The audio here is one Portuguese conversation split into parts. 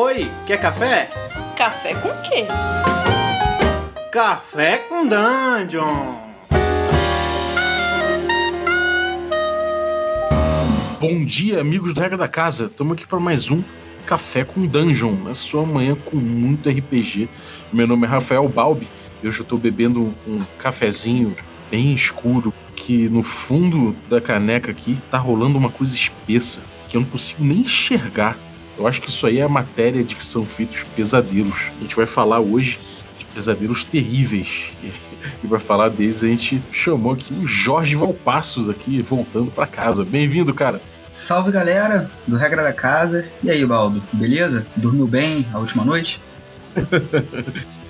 Oi, quer café? Café com quê? Café com Dungeon! Bom dia, amigos do Regra da Casa. Estamos aqui para mais um Café com Dungeon, na sua manhã com muito RPG. Meu nome é Rafael Balbi e hoje eu estou bebendo um cafezinho bem escuro que no fundo da caneca aqui tá rolando uma coisa espessa que eu não consigo nem enxergar. Eu acho que isso aí é a matéria de que são feitos pesadelos. A gente vai falar hoje de pesadelos terríveis. E para falar deles a gente chamou aqui o Jorge Valpassos aqui voltando para casa. Bem-vindo, cara. Salve galera do Regra da Casa. E aí, Baldo, beleza? Dormiu bem a última noite?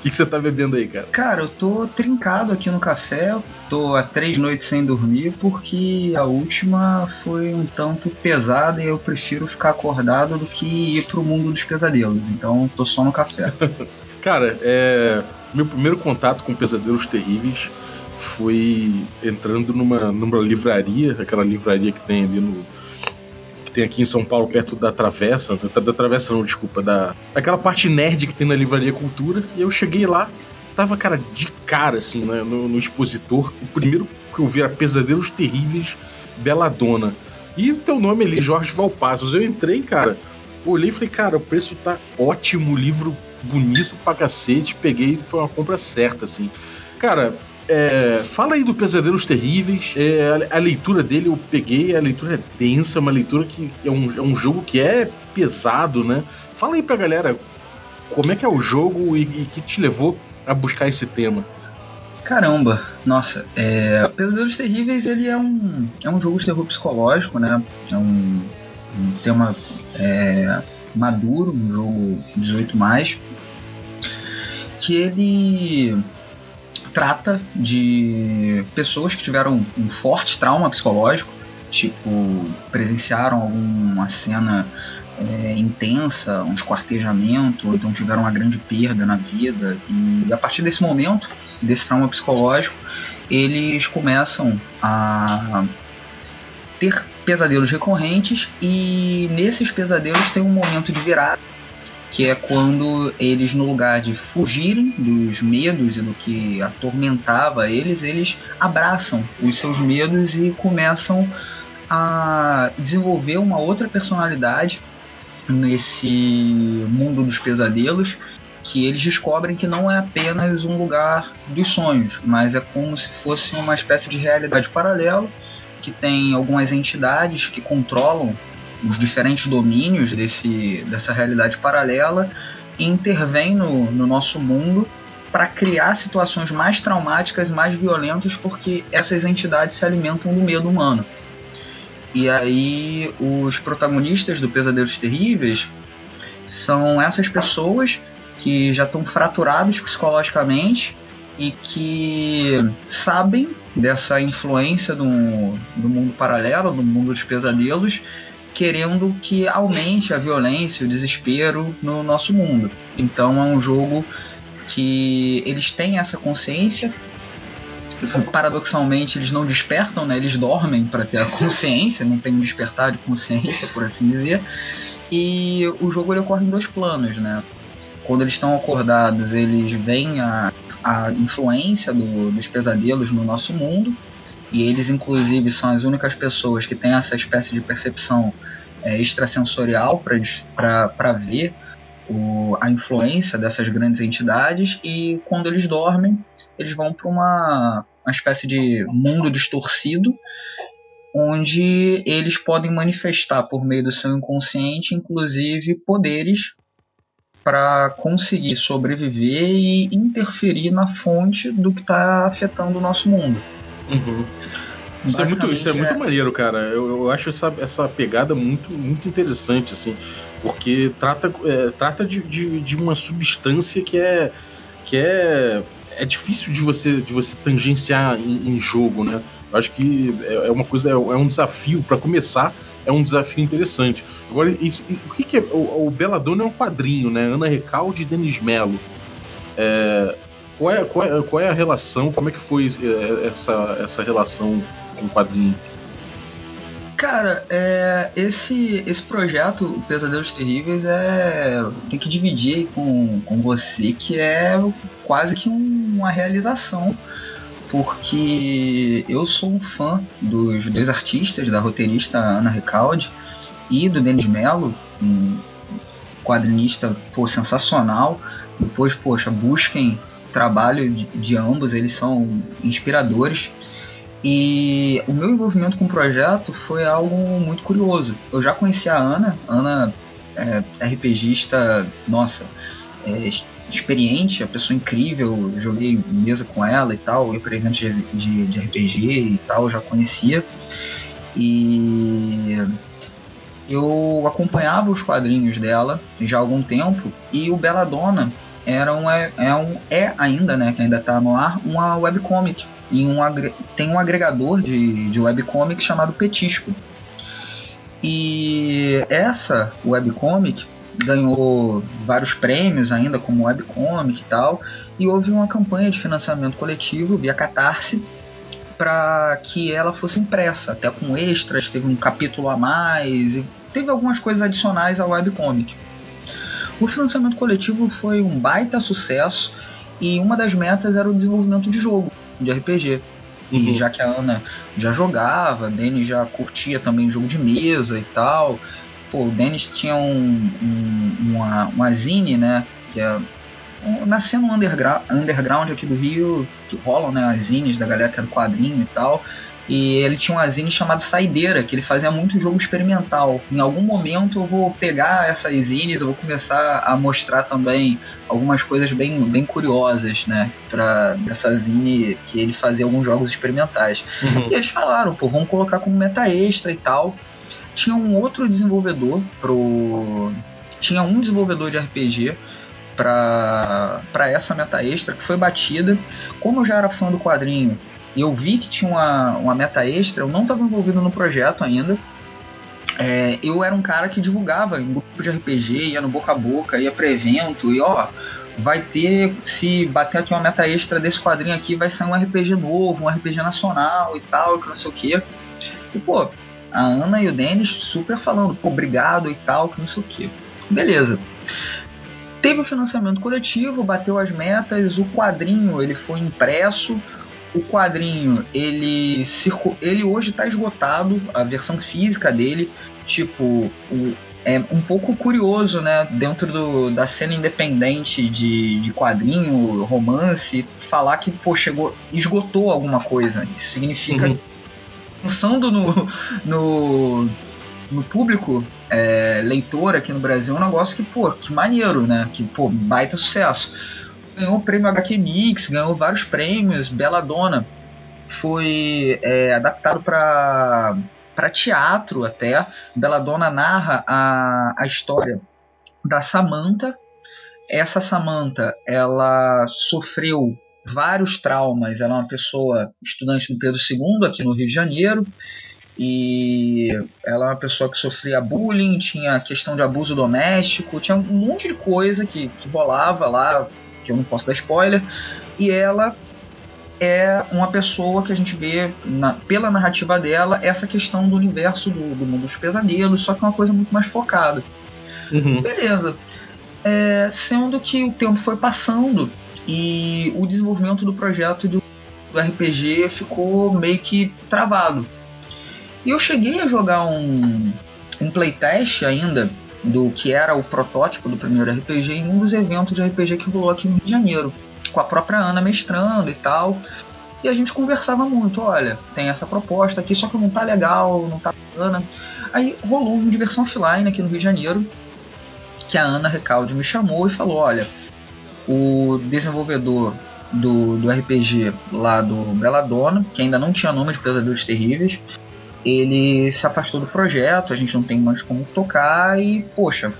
O que, que você tá bebendo aí, cara? Cara, eu tô trincado aqui no café. Tô há três noites sem dormir porque a última foi um tanto pesada e eu prefiro ficar acordado do que ir pro mundo dos pesadelos. Então tô só no café. cara, é. Meu primeiro contato com pesadelos terríveis foi entrando numa, numa livraria, aquela livraria que tem ali no, que tem aqui em São Paulo, perto da Travessa, da, da Travessa não, desculpa, da aquela parte nerd que tem na Livraria Cultura, e eu cheguei lá, tava, cara, de cara, assim, né, no, no expositor, o primeiro que eu vi era Pesadelos Terríveis, Beladona, e o teu nome ali, Jorge Valpassos, eu entrei, cara, olhei e falei, cara, o preço tá ótimo, livro bonito pra cacete, peguei, foi uma compra certa, assim. Cara, é, fala aí do Pesadelos Terríveis. É, a, a, leitura dele eu peguei, a leitura é densa, uma leitura que é um, é um jogo que é pesado, né? Fala aí pra galera como é que é o jogo e, e que te levou a buscar esse tema. Caramba, nossa, é, Pesadelos Terríveis ele é um, é um jogo de terror psicológico, né? É um, um tema é, maduro, um jogo 18 mais, que ele trata de pessoas que tiveram um forte trauma psicológico, tipo, presenciaram alguma cena é, intensa, um esquartejamento, ou então tiveram uma grande perda na vida, e a partir desse momento, desse trauma psicológico, eles começam a ter pesadelos recorrentes e nesses pesadelos tem um momento de virada que é quando eles, no lugar de fugirem dos medos e do que atormentava eles, eles abraçam os seus medos e começam a desenvolver uma outra personalidade nesse mundo dos pesadelos que eles descobrem que não é apenas um lugar dos sonhos, mas é como se fosse uma espécie de realidade paralela que tem algumas entidades que controlam os diferentes domínios desse, dessa realidade paralela e intervém no, no nosso mundo para criar situações mais traumáticas, mais violentas, porque essas entidades se alimentam do medo humano. E aí os protagonistas do Pesadelos Terríveis são essas pessoas que já estão fraturados psicologicamente e que sabem dessa influência do, do mundo paralelo, do mundo dos pesadelos, querendo que aumente a violência, o desespero no nosso mundo. Então é um jogo que eles têm essa consciência. Paradoxalmente, eles não despertam, né? eles dormem para ter a consciência, não tem um despertar de consciência, por assim dizer. E o jogo ele ocorre em dois planos, né? Quando eles estão acordados, eles veem a, a influência do, dos pesadelos no nosso mundo, e eles inclusive são as únicas pessoas que têm essa espécie de percepção é, extrasensorial para ver o, a influência dessas grandes entidades e quando eles dormem eles vão para uma, uma espécie de mundo distorcido onde eles podem manifestar por meio do seu inconsciente inclusive poderes para conseguir sobreviver e interferir na fonte do que está afetando o nosso mundo. Uhum. Isso é muito, isso é, é muito maneiro, cara. Eu, eu acho essa, essa pegada muito, muito interessante, assim, porque trata, é, trata de, de, de, uma substância que é que é, é difícil de você, de você tangenciar em, em jogo, né? Eu acho que é, é uma coisa, é, é um desafio para começar, é um desafio interessante. Agora, isso, o que, que é o, o Belladonna é um quadrinho, né? Ana Recalde e Denis Mello. É, qual é, qual, é, qual é a relação? Como é que foi é, essa, essa relação com o quadrinho? Cara, é, esse, esse projeto, o Pesadelos Terríveis, é. Tem que dividir com, com você que é quase que um, uma realização. Porque eu sou um fã dos dois artistas, da roteirista Ana Recalde e do Denis Mello, um quadrinista pô, sensacional. Depois, poxa, busquem trabalho de, de ambos, eles são inspiradores. E o meu envolvimento com o projeto foi algo muito curioso. Eu já conhecia a Ana, Ana é RPGista, nossa, é experiente, a pessoa incrível, joguei mesa com ela e tal, eu para eventos de, de, de, RPG e tal, já conhecia. E eu acompanhava os quadrinhos dela já há algum tempo e o Belladonna era um, é, é, um, é ainda, né, que ainda está no ar, uma webcomic. E um, tem um agregador de, de webcomic chamado Petisco. E essa webcomic ganhou vários prêmios ainda como webcomic e tal, e houve uma campanha de financiamento coletivo via Catarse para que ela fosse impressa, até com extras, teve um capítulo a mais, teve algumas coisas adicionais ao webcomic. O financiamento coletivo foi um baita sucesso e uma das metas era o desenvolvimento de jogo, de RPG. Uhum. E já que a Ana já jogava, a Denis já curtia também jogo de mesa e tal. Pô, o Denis tinha um, um, uma, uma zine, né? Que é nascendo um underground, underground aqui do Rio, que rolam né, as zines da galera que é do quadrinho e tal. E ele tinha uma zine chamada Saideira, que ele fazia muito jogo experimental. Em algum momento eu vou pegar essas zines, eu vou começar a mostrar também algumas coisas bem, bem curiosas, né? Pra dessa zine que ele fazia alguns jogos experimentais. Uhum. E eles falaram, pô, vamos colocar como meta extra e tal. Tinha um outro desenvolvedor pro. Tinha um desenvolvedor de RPG para essa meta extra que foi batida. Como eu já era fã do quadrinho eu vi que tinha uma, uma meta extra, eu não estava envolvido no projeto ainda. É, eu era um cara que divulgava em grupo de RPG, ia no boca a boca, ia para evento e ó, vai ter, se bater aqui uma meta extra desse quadrinho aqui, vai sair um RPG novo, um RPG nacional e tal, que não sei o que. E pô, a Ana e o Denis super falando, pô, obrigado e tal, que não sei o que. Beleza. Teve o financiamento coletivo, bateu as metas, o quadrinho ele foi impresso, o quadrinho, ele, circu... ele hoje está esgotado, a versão física dele. Tipo, o... é um pouco curioso, né? Dentro do, da cena independente de, de quadrinho, romance, falar que, pô, chegou, esgotou alguma coisa. Isso significa. Uhum. Pensando no, no, no público é, leitor aqui no Brasil, é um negócio que, pô, que maneiro, né? Que, pô, baita sucesso ganhou o prêmio HQ Mix, ganhou vários prêmios. Belladonna foi é, adaptado para para teatro até. Belladonna narra a, a história da Samantha. Essa Samantha, ela sofreu vários traumas. Ela é uma pessoa estudante do Pedro II aqui no Rio de Janeiro e ela é uma pessoa que sofria bullying, tinha questão de abuso doméstico, tinha um monte de coisa que, que rolava lá que eu não posso dar spoiler, e ela é uma pessoa que a gente vê na, pela narrativa dela essa questão do universo do, do, mundo dos pesadelos, só que é uma coisa muito mais focada. Uhum. Beleza. É, sendo que o tempo foi passando e o desenvolvimento do projeto de, do RPG ficou meio que travado. E eu cheguei a jogar um, um playtest ainda do que era o protótipo do primeiro RPG em um dos eventos de RPG que rolou aqui no Rio de Janeiro, com a própria Ana mestrando e tal. E a gente conversava muito, olha, tem essa proposta aqui, só que não tá legal, não tá bacana. Aí rolou um diversão offline aqui no Rio de Janeiro, que a Ana Recalde me chamou e falou, olha, o desenvolvedor do, do RPG lá do Belladonna, que ainda não tinha nome de Pesadelos Terríveis, ele se afastou do projeto, a gente não tem mais como tocar e, poxa,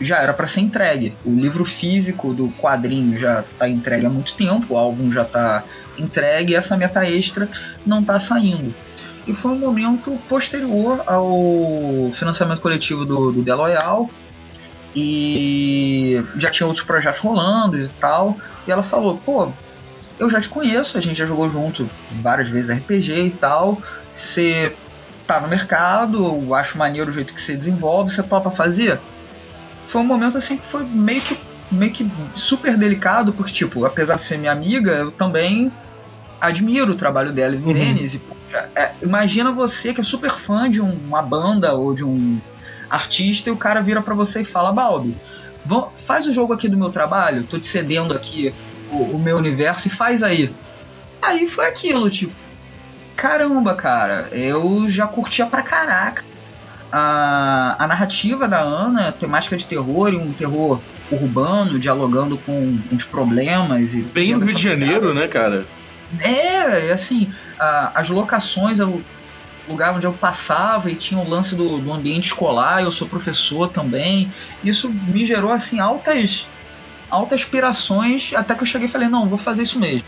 já era para ser entregue. O livro físico do quadrinho já está entregue há muito tempo, o álbum já está entregue e essa meta extra não está saindo. E foi um momento posterior ao financiamento coletivo do, do The Loyal e já tinha outros projetos rolando e tal. E ela falou: pô, eu já te conheço, a gente já jogou junto várias vezes RPG e tal. Você tá no mercado, eu acho maneiro o jeito que você desenvolve, você topa fazer? Foi um momento assim que foi meio que, meio que super delicado, porque, tipo, apesar de ser minha amiga, eu também admiro o trabalho dela e do uhum. Denis. E, poxa, é, imagina você que é super fã de um, uma banda ou de um artista e o cara vira para você e fala: Balbi, faz o jogo aqui do meu trabalho, tô te cedendo aqui o, o meu universo e faz aí. Aí foi aquilo, tipo, caramba, cara, eu já curtia pra caraca a, a narrativa da Ana, temática de terror e um terror urbano, dialogando com, os problemas. e Bem no Rio de Janeiro, né, cara? É, assim, a, as locações, o lugar onde eu passava e tinha o lance do, do ambiente escolar, eu sou professor também. Isso me gerou, assim, altas, altas aspirações, até que eu cheguei e falei, não, vou fazer isso mesmo.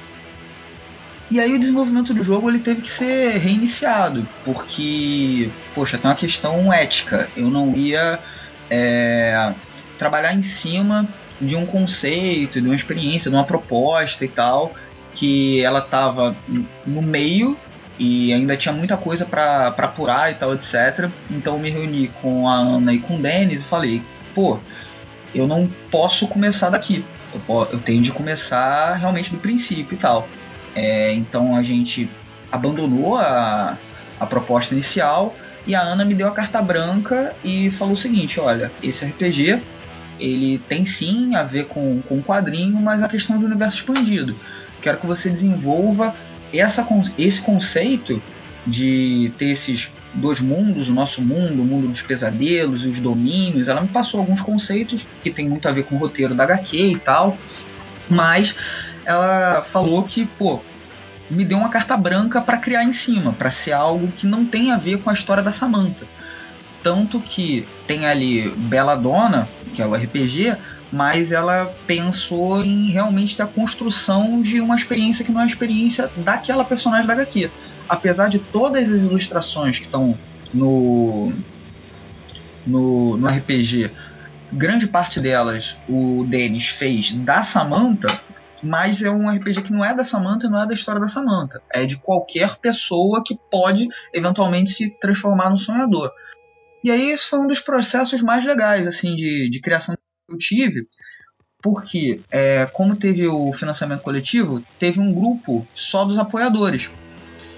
E aí o desenvolvimento do jogo ele teve que ser reiniciado, porque, poxa, tem uma questão ética. Eu não ia é, trabalhar em cima de um conceito, de uma experiência, de uma proposta e tal, que ela estava no meio e ainda tinha muita coisa para apurar e tal, etc. Então eu me reuni com a Ana e com o Denis e falei, pô, eu não posso começar daqui. Eu, eu tenho de começar realmente do princípio e tal. É, então a gente abandonou a, a proposta inicial e a Ana me deu a carta branca e falou o seguinte: olha, esse RPG ele tem sim a ver com, o quadrinho, mas a questão de universo expandido. Quero que você desenvolva essa, esse conceito de ter esses dois mundos, o nosso mundo, o mundo dos pesadelos e os domínios. Ela me passou alguns conceitos que tem muito a ver com o roteiro da HQ e tal, mas ela falou que, pô, me deu uma carta branca para criar em cima, para ser algo que não tem a ver com a história da Samantha. Tanto que tem ali Bela Dona, que é o RPG, mas ela pensou em realmente ter a construção de uma experiência que não é a experiência daquela personagem da HQ. Apesar de todas as ilustrações que estão no, no, no RPG, grande parte delas o Denis fez da Samantha, mas é um RPG que não é da Samantha e não é da história da Samantha. É de qualquer pessoa que pode eventualmente se transformar no sonhador. E aí esse foi um dos processos mais legais assim de, de criação que eu tive, porque é, como teve o financiamento coletivo, teve um grupo só dos apoiadores.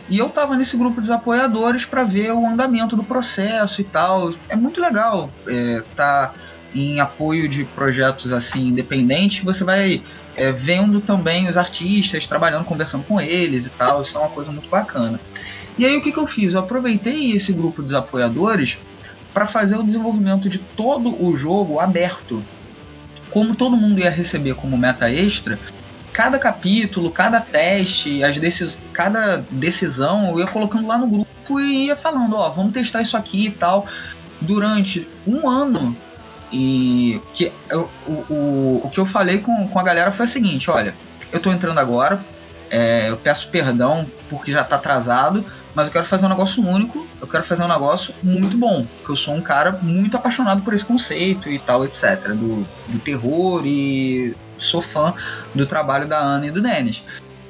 E eu estava nesse grupo dos apoiadores para ver o andamento do processo e tal. É muito legal é, tá em apoio de projetos assim independentes, você vai é, vendo também os artistas, trabalhando, conversando com eles e tal. Isso é uma coisa muito bacana. E aí o que, que eu fiz? Eu aproveitei esse grupo dos apoiadores para fazer o desenvolvimento de todo o jogo aberto. Como todo mundo ia receber como meta extra, cada capítulo, cada teste, as decis cada decisão eu ia colocando lá no grupo e ia falando, ó, vamos testar isso aqui e tal. Durante um ano e que eu, o, o, o que eu falei com, com a galera foi o seguinte: olha, eu tô entrando agora, é, eu peço perdão porque já tá atrasado, mas eu quero fazer um negócio único, eu quero fazer um negócio muito bom, porque eu sou um cara muito apaixonado por esse conceito e tal, etc. Do, do terror e sou fã do trabalho da Ana e do Denis.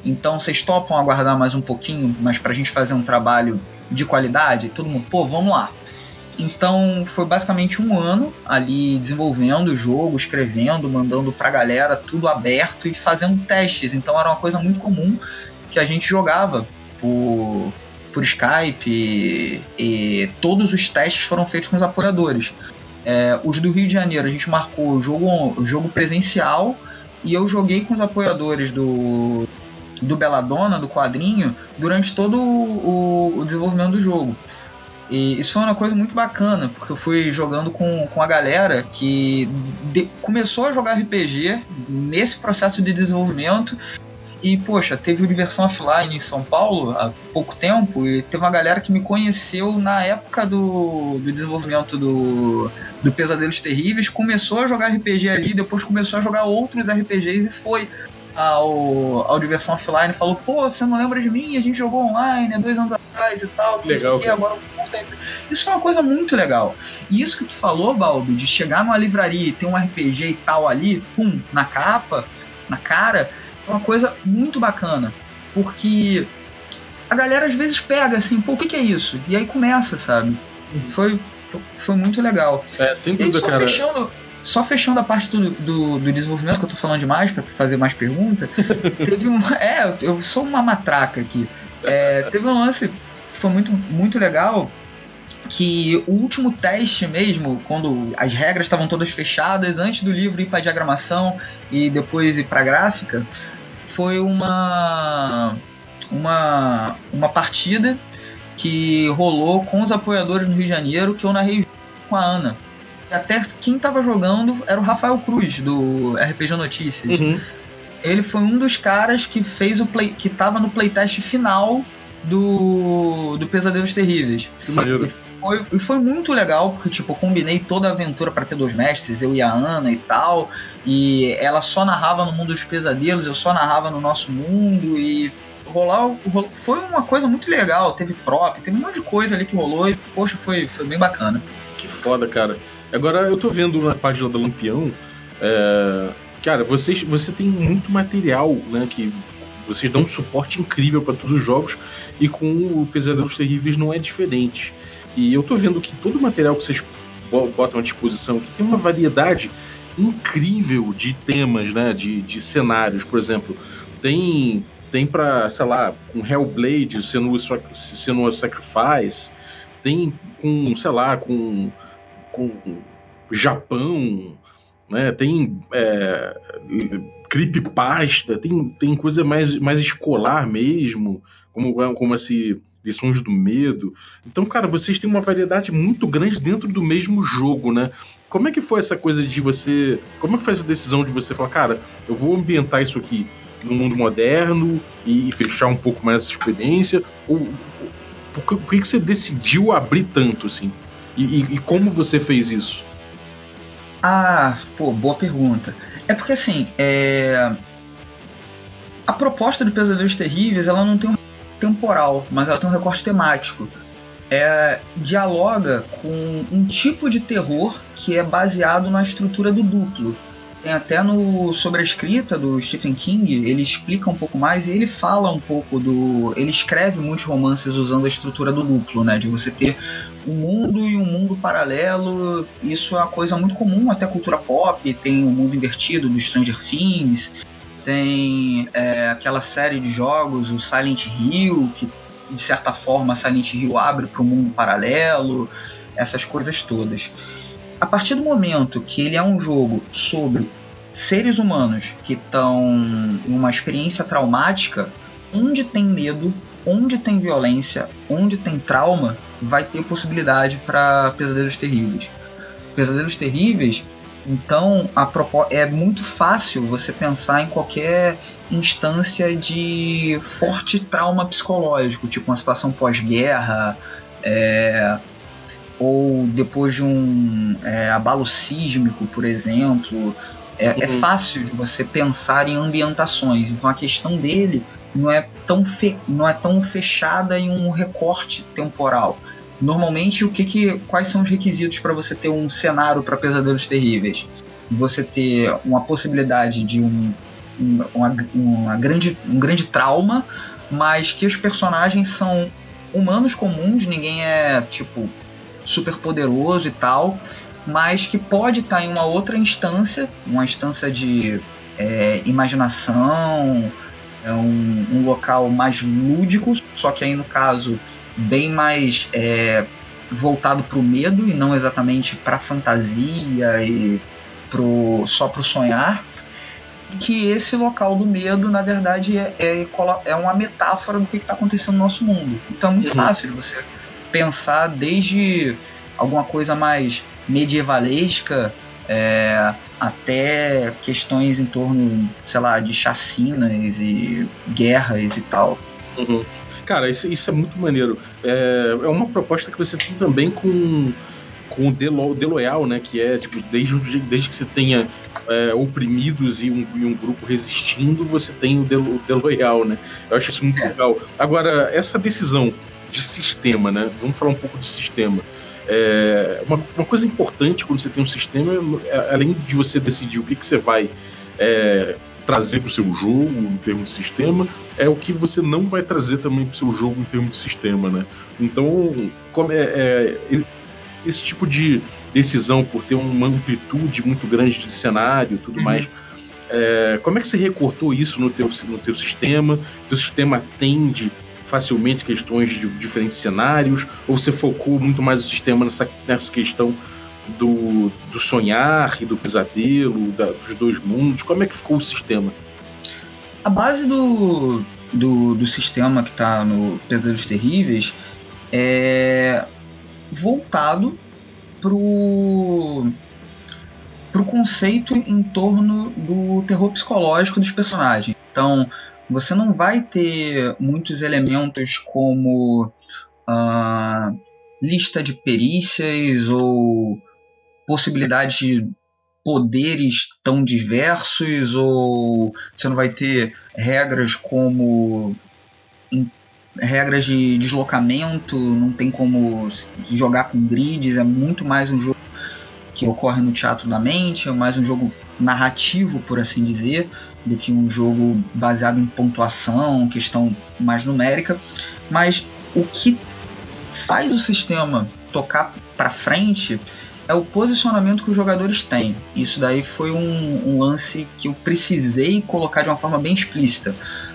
Então vocês topam aguardar mais um pouquinho, mas pra gente fazer um trabalho de qualidade? Todo mundo, pô, vamos lá. Então foi basicamente um ano ali desenvolvendo o jogo, escrevendo, mandando pra galera tudo aberto e fazendo testes. Então era uma coisa muito comum que a gente jogava por, por Skype e, todos os testes foram feitos com os apoiadores. É, os do Rio de Janeiro a gente marcou o jogo, jogo presencial e eu joguei com os apoiadores do, do Belladonna, do quadrinho, durante todo o, o desenvolvimento do jogo. E isso foi uma coisa muito bacana, porque eu fui jogando com, com a galera que de, começou a jogar RPG nesse processo de desenvolvimento. E, poxa, teve o Diversão Offline em São Paulo há pouco tempo, e teve uma galera que me conheceu na época do, do desenvolvimento do, do Pesadelos Terríveis, começou a jogar RPG ali, depois começou a jogar outros RPGs e foi ao, ao Diversão Offline falou, pô, você não lembra de mim? A gente jogou online há dois anos atrás e tal, que legal, que, agora Isso é uma coisa muito legal. E isso que tu falou, Balbi, de chegar numa livraria e ter um RPG e tal ali, pum, na capa, na cara, é uma coisa muito bacana. Porque a galera às vezes pega assim, pô, o que, que é isso? E aí começa, sabe? Foi, foi, foi muito legal. É, sem E aí, só cara. fechando, só fechando a parte do, do, do desenvolvimento, que eu tô falando demais pra fazer mais pergunta, teve um. É, eu sou uma matraca aqui. É, teve um lance que foi muito, muito legal. Que o último teste mesmo, quando as regras estavam todas fechadas, antes do livro ir para diagramação e depois ir para gráfica, foi uma, uma, uma partida que rolou com os apoiadores no Rio de Janeiro, que eu narrei com a Ana. E até quem tava jogando era o Rafael Cruz, do RPG Notícias. Uhum. Ele foi um dos caras que fez o play, que tava no playtest final do, do Pesadelos Terríveis. Que maneiro. Foi, e foi muito legal, porque tipo, eu combinei toda a aventura para ter dois mestres, eu e a Ana e tal. E ela só narrava no mundo dos pesadelos, eu só narrava no nosso mundo. E rolar o- ro- foi uma coisa muito legal. Teve prop, teve um monte de coisa ali que rolou e, poxa, foi, foi bem bacana. Que foda, cara. Agora eu tô vendo na página da Lampião. é, Cara, vocês, você tem muito material, né? Que vocês dão um suporte incrível para todos os jogos. E com o Pesadelos Terríveis não é diferente. E eu tô vendo que todo o material que vocês bo- botam à disposição aqui tem uma variedade incrível de temas, né? De, de cenários, por exemplo. Tem. Tem pra, sei lá, com Hellblade, Sac- Senua Sacrifice. Tem com, sei lá, com com Japão, né? Tem é, creepypasta, tem, tem coisa mais, mais escolar mesmo, como, como esse lições do medo. Então, cara, vocês têm uma variedade muito grande dentro do mesmo jogo, né? Como é que foi essa coisa de você. Como é que foi essa decisão de você falar, cara, eu vou ambientar isso aqui no mundo moderno e, fechar um pouco mais essa experiência? Ou, ou- por que, por que que você decidiu abrir tanto, assim? E, e- e como você fez isso? Ah, pô, boa pergunta. É porque assim, é... a proposta do Pesadelos Terríveis, ela não tem um temporal, mas ela tem um recorte temático. É, dialoga com um tipo de terror que é baseado na estrutura do duplo. Tem até no sobre a escrita do Stephen King, ele explica um pouco mais e ele fala um pouco do. Ele escreve muitos romances usando a estrutura do duplo, né? De você ter um mundo e um mundo paralelo. Isso é uma coisa muito comum até cultura pop. Tem o mundo invertido do Stranger Things. Tem é, aquela série de jogos, o Silent Hill, que de certa forma Silent Hill abre para o mundo paralelo. Essas coisas todas. A partir do momento que ele é um jogo sobre seres humanos que estão em uma experiência traumática, onde tem medo, onde tem violência, onde tem trauma, vai ter possibilidade para pesadelos terríveis. Pesadelos terríveis, então é muito fácil você pensar em qualquer instância de forte trauma psicológico, tipo uma situação pós-guerra, é, ou depois de um é, abalo sísmico, por exemplo. É, é Uhum. fácil de você pensar em ambientações. Então a questão dele não é tão, fe- não é tão fechada em um recorte temporal. Normalmente, o que que, quais são os requisitos para você ter um cenário para pesadelos terríveis? Você ter uma possibilidade de um, um- uma, uma grande, um grande trauma, mas que os personagens são humanos comuns, ninguém é tipo super poderoso e tal, mas que pode estar em uma outra instância, uma instância de é, imaginação, é um, um local mais lúdico, só que aí no caso bem mais é, voltado para o medo e não exatamente para fantasia e pro, só para o sonhar. Que esse local do medo, na verdade, é, é, é uma metáfora do que está acontecendo no nosso mundo. Então é muito Uhum. fácil de você pensar desde alguma coisa mais medievalesca é, até questões em torno, sei lá, de chacinas e guerras e tal. Uhum. Cara, isso, isso é muito maneiro. É, é uma proposta que você tem também com, com o Delo, Deloyal, né? Que é, tipo, desde, o- desde que você tenha é, oprimidos e um, e um grupo resistindo, você tem o Delo, Deloyal, né? Eu acho isso muito É. legal. Agora, essa decisão de sistema, né? Vamos falar um pouco de sistema. É, uma, uma coisa importante quando você tem um sistema, é, além de você decidir o que, que você vai é, trazer para o seu jogo em termos de sistema, é o que você não vai trazer também para o seu jogo em termos de sistema, né? Então, como é, é, esse tipo de decisão por ter uma amplitude muito grande de cenário, tudo uhum. mais, é, como é que você recortou isso no teu, no teu sistema? Teu sistema atende facilmente questões de diferentes cenários? Ou você focou muito mais o sistema nessa, nessa questão do, do sonhar e do pesadelo, da, dos dois mundos? Como é que ficou o sistema? A base do, do, do sistema que está no Pesadelos Terríveis é voltado pro pro conceito em torno do terror psicológico dos personagens. Então, você não vai ter muitos elementos como uh, lista de perícias ou possibilidade de poderes tão diversos ou você não vai ter regras como regras de deslocamento, não tem como jogar com grids, é muito mais um jogo que ocorre no teatro da mente, é mais um jogo narrativo, por assim dizer, do que um jogo baseado em pontuação, questão mais numérica. Mas o que faz o sistema tocar para frente é o posicionamento que os jogadores têm. Isso daí foi um, um, lance que eu precisei colocar de uma forma bem explícita.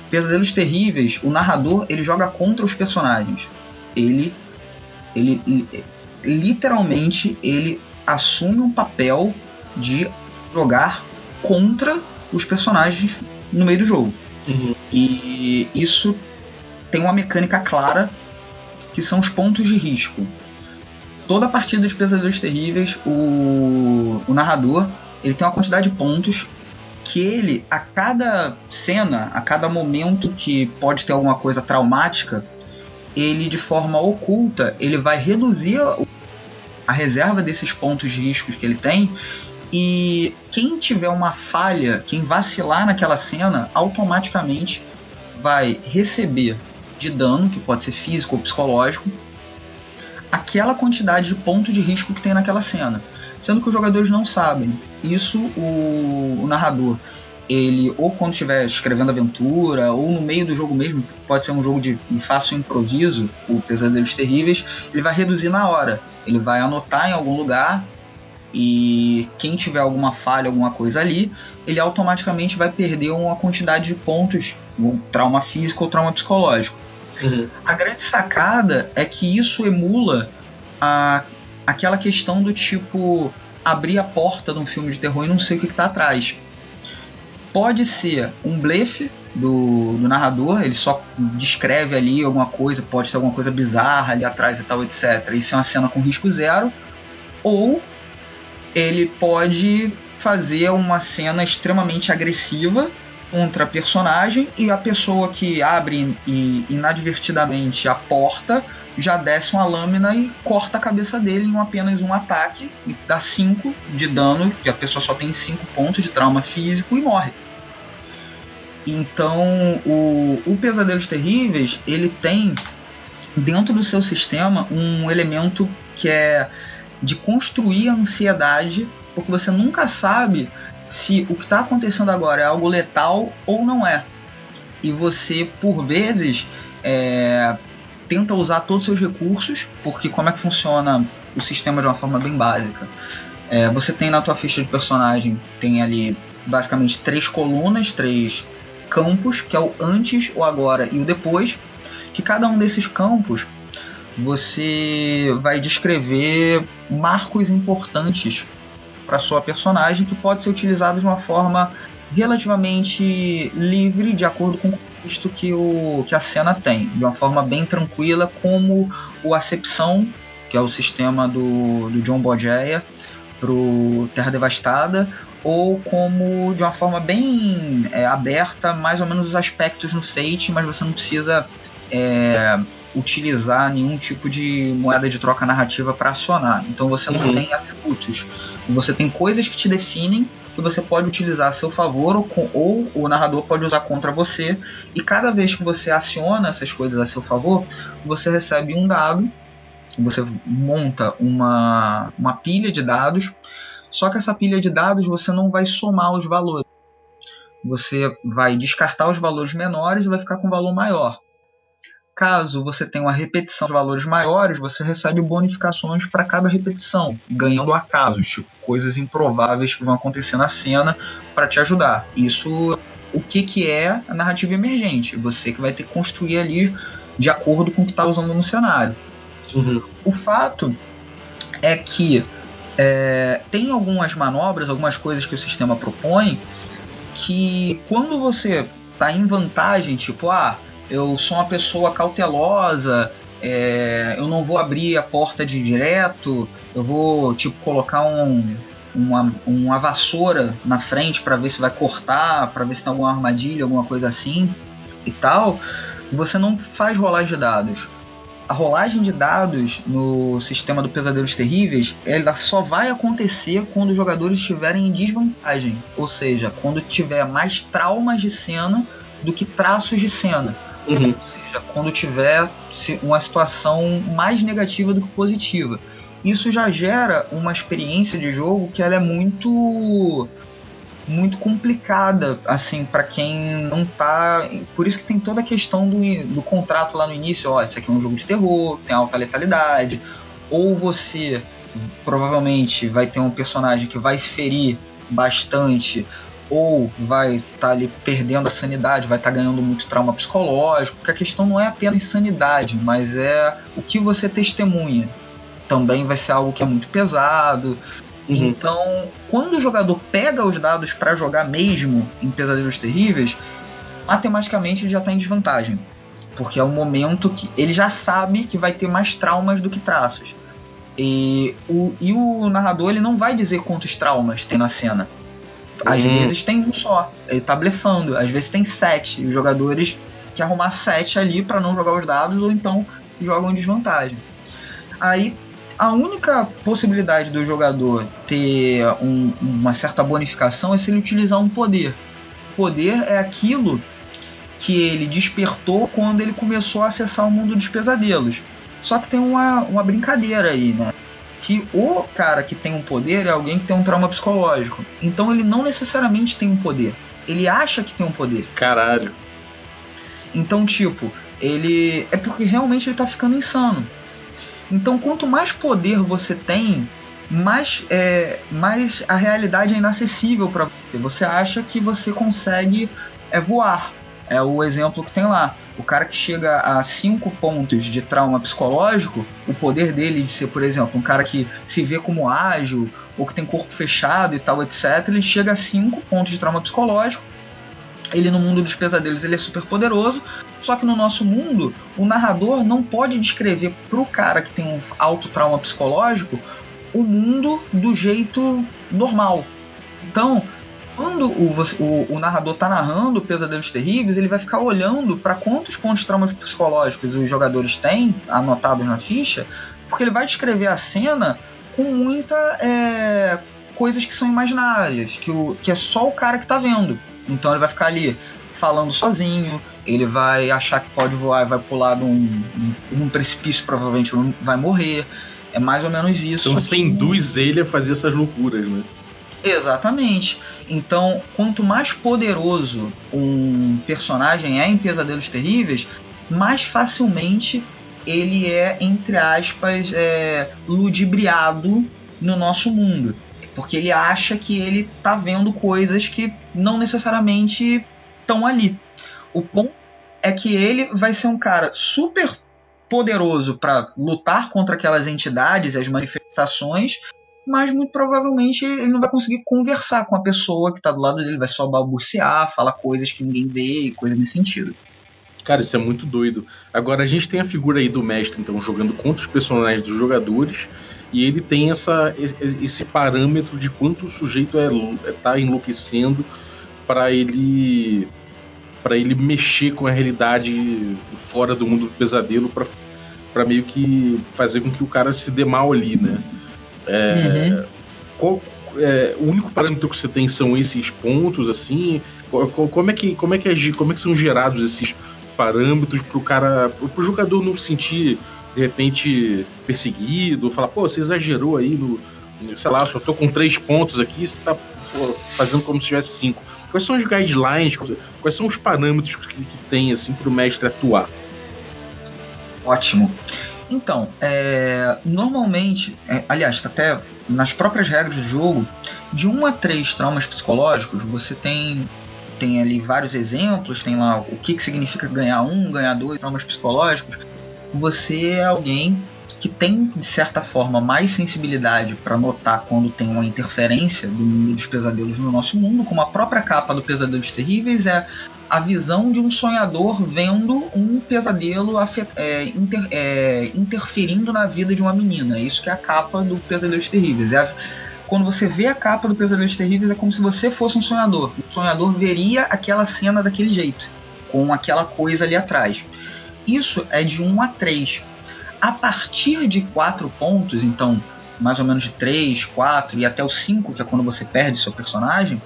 Pesadelos Terríveis, o narrador ele joga contra os personagens. Ele, ele literalmente ele assume um papel de jogar contra os personagens no meio do jogo. Uhum. E isso tem uma mecânica clara que são os pontos de risco toda partida de Pesadelos Terríveis, o, o narrador ele tem uma quantidade de pontos que ele, a cada cena, a cada momento que pode ter alguma coisa traumática, ele de forma oculta, ele vai reduzir a, a reserva desses pontos de riscos que ele tem e quem tiver uma falha, quem vacilar naquela cena, automaticamente vai receber de dano, que pode ser físico ou psicológico, aquela quantidade de ponto de risco que tem naquela cena. Sendo que os jogadores não sabem. Isso o, o narrador, ele ou quando estiver escrevendo aventura, ou no meio do jogo mesmo, pode ser um jogo de fácil improviso, o Pesadelos Terríveis, ele vai reduzir na hora. Ele vai anotar em algum lugar e quem tiver alguma falha, alguma coisa ali, ele automaticamente vai perder uma quantidade de pontos, um trauma físico ou trauma psicológico. Uhum. A grande sacada é que isso emula a, aquela questão do tipo abrir a porta de um filme de terror e não sei o que está atrás. Pode ser um blefe do, do, narrador, ele só descreve ali alguma coisa, pode ser alguma coisa bizarra ali atrás e tal, etc. Isso é uma cena com risco zero. Ou ele pode fazer uma cena extremamente agressiva contra a personagem e a pessoa que abre e, inadvertidamente a porta já desce uma lâmina e corta a cabeça dele em apenas um ataque e dá 5 de dano, e a pessoa só tem 5 pontos de trauma físico e morre. Então, o, o Pesadelos Terríveis, ele tem dentro do seu sistema um elemento que é de construir a ansiedade, porque você nunca sabe se o que está acontecendo agora é algo letal ou não é. E você, por vezes, é, tenta usar todos os seus recursos, porque como é que funciona o sistema de uma forma bem básica? É, você tem na tua ficha de personagem, tem ali basicamente três colunas, três campos, que é o antes, o agora e o depois, que cada um desses campos você vai descrever marcos importantes para sua personagem que pode ser utilizado de uma forma relativamente livre de acordo com o contexto que, o, que a cena tem, de uma forma bem tranquila, como o Acepção, que é o sistema do, do John Bogeia pro Terra Devastada, ou como de uma forma bem é, aberta, mais ou menos os aspectos no Fate, mas você não precisa é, utilizar nenhum tipo de moeda de troca narrativa para acionar. Então você não uhum. tem atributos. Você tem coisas que te definem que você pode utilizar a seu favor ou, com, ou o narrador pode usar contra você. E cada vez que você aciona essas coisas a seu favor, você recebe um dado. Você monta uma, uma pilha de dados. Só que essa pilha de dados você não vai somar os valores. você vai descartar os valores menores e vai ficar com um valor maior. Caso você tenha uma repetição de valores maiores, você recebe bonificações para cada repetição, ganhando acasos, tipo coisas improváveis que vão acontecer na cena para te ajudar. Isso o que, que é a narrativa emergente. Você que vai ter que construir ali de acordo com o que está usando no cenário. Uhum. O fato é que é, tem algumas manobras, algumas coisas que o sistema propõe que quando você está em vantagem, tipo, ah, eu sou uma pessoa cautelosa, é, eu não vou abrir a porta de direto, eu vou tipo colocar um, uma, uma vassoura na frente para ver se vai cortar, para ver se tem alguma armadilha, alguma coisa assim e tal. Você não faz rolagem de dados. A rolagem de dados no sistema do Pesadelos Terríveis, ela só vai acontecer quando os jogadores estiverem em desvantagem, ou seja, quando tiver mais traumas de cena do que traços de cena. Uhum. Ou seja, quando tiver uma situação mais negativa do que positiva. Isso já gera uma experiência de jogo que ela é muito muito complicada assim para quem não tá por isso que tem toda a questão do, do contrato lá no início ó esse aqui é um jogo de terror tem alta letalidade ou você provavelmente vai ter um personagem que vai se ferir bastante ou vai estar tá ali perdendo a sanidade, vai estar tá ganhando muito trauma psicológico, porque a questão não é apenas sanidade, mas é o que você testemunha. Também vai ser algo que é muito pesado. Uhum. Então, quando o jogador pega os dados para jogar mesmo em Pesadelos Terríveis, matematicamente ele já está em desvantagem. Porque é o momento que ele já sabe que vai ter mais traumas do que traços. E o, e o narrador ele não vai dizer quantos traumas tem na cena às hum. vezes tem um só, ele tá blefando. Às vezes tem sete, e os jogadores querem arrumar sete ali para não jogar os dados, ou então jogam em desvantagem. Aí a única possibilidade do jogador ter um, uma certa bonificação é se ele utilizar um poder. Poder é aquilo que ele despertou quando ele começou a acessar o mundo dos pesadelos. Só que tem uma, uma brincadeira aí, né? Que o cara que tem um poder é alguém que tem um trauma psicológico. Então ele não necessariamente tem um poder. Ele acha que tem um poder. Caralho. Então, tipo, ele. É porque realmente ele tá ficando insano. Então, quanto mais poder você tem, mais, é, mais a realidade é inacessível para você. Você acha que você consegue é, voar. É o exemplo que tem lá. O cara que chega a 5 pontos de trauma psicológico, o poder dele de ser, por exemplo, um cara que se vê como ágil, ou que tem corpo fechado e tal, etc., ele chega a 5 pontos de trauma psicológico. Ele no mundo dos pesadelos ele é super poderoso, só que no nosso mundo o narrador não pode descrever para o cara que tem um alto trauma psicológico o mundo do jeito normal. Então, quando o, o, o narrador está narrando Pesadelos Terríveis, ele vai ficar olhando para quantos pontos de traumas psicológicos os jogadores têm anotados na ficha, porque ele vai descrever a cena com muita é, coisas que são imaginárias, que, o, que é só o cara que está vendo. Então ele vai ficar ali falando sozinho, ele vai achar que pode voar e vai pular num, num precipício, provavelmente vai morrer. É mais ou menos isso. Então você induz ele a fazer essas loucuras, né? Exatamente. Então, quanto mais poderoso um personagem é em Pesadelos Terríveis, mais facilmente ele é, entre aspas, é, ludibriado no nosso mundo. Porque ele acha que ele tá vendo coisas que não necessariamente estão ali. O ponto é que ele vai ser um cara super poderoso para lutar contra aquelas entidades, as manifestações, mas muito provavelmente ele não vai conseguir conversar com a pessoa que está do lado dele, vai só balbuciar, falar coisas que ninguém vê e coisas nesse sentido. Cara, isso é muito doido. Agora a gente tem a figura aí do mestre, então, jogando contra os personagens dos jogadores, e ele tem essa, esse parâmetro de quanto o sujeito é, tá enlouquecendo para ele para ele mexer com a realidade fora do mundo do pesadelo para meio que fazer com que o cara se dê mal ali, né? É, uhum. qual, é, o único parâmetro que você tem são esses pontos, assim? Como é que, como é que, é, como é que são gerados esses parâmetros para o cara, para o jogador não se sentir de repente perseguido, falar, pô, você exagerou aí no, sei lá, só tô com três pontos aqui, você tá pô, fazendo como se tivesse cinco. Quais são os guidelines, quais são os parâmetros que, que tem assim para o mestre atuar? Ótimo. Então, é, normalmente, é, aliás, até nas próprias regras do jogo, de 1 a 3 traumas psicológicos, você tem tem ali vários exemplos, tem lá o que, que significa ganhar um, ganhar dois traumas psicológicos. Você é alguém que tem, de certa forma, mais sensibilidade para notar quando tem uma interferência do mundo dos pesadelos no nosso mundo, como a própria capa do Pesadelos Terríveis é a visão de um sonhador vendo um pesadelo é, inter é, interferindo na vida de uma menina. É isso que é a capa do Pesadelos Terríveis. É a, quando você vê a capa do Pesadelos Terríveis, é como se você fosse um sonhador. O sonhador veria aquela cena daquele jeito, com aquela coisa ali atrás. Isso é de 1 a 3. A partir de 4 pontos, então mais ou menos de 3, 4 e até o 5, que é quando você perde seu personagem,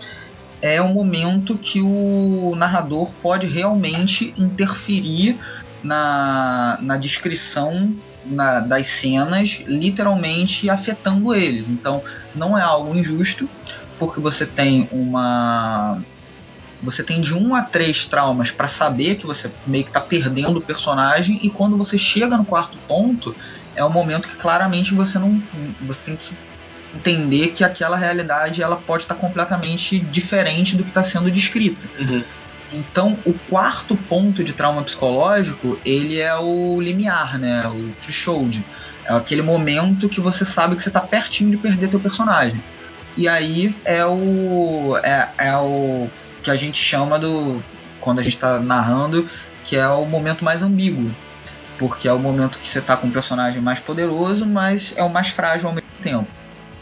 é o momento que o narrador pode realmente interferir na, na descrição na, das cenas, literalmente afetando eles. Então não é algo injusto, porque você tem uma. Você tem de um a três traumas para saber que você meio que está perdendo o personagem, e quando você chega no quarto ponto, é um momento que claramente você não. Você tem que entender que aquela realidade ela pode estar completamente diferente do que está sendo descrita. Uhum. Então, o quarto ponto de trauma psicológico, ele é o limiar, né? O threshold. É aquele momento que você sabe que você está pertinho de perder teu personagem. E aí é o é, é o que a gente chama do quando a gente está narrando, que é o momento mais ambíguo, porque é o momento que você está com um personagem mais poderoso, mas é o mais frágil ao mesmo tempo.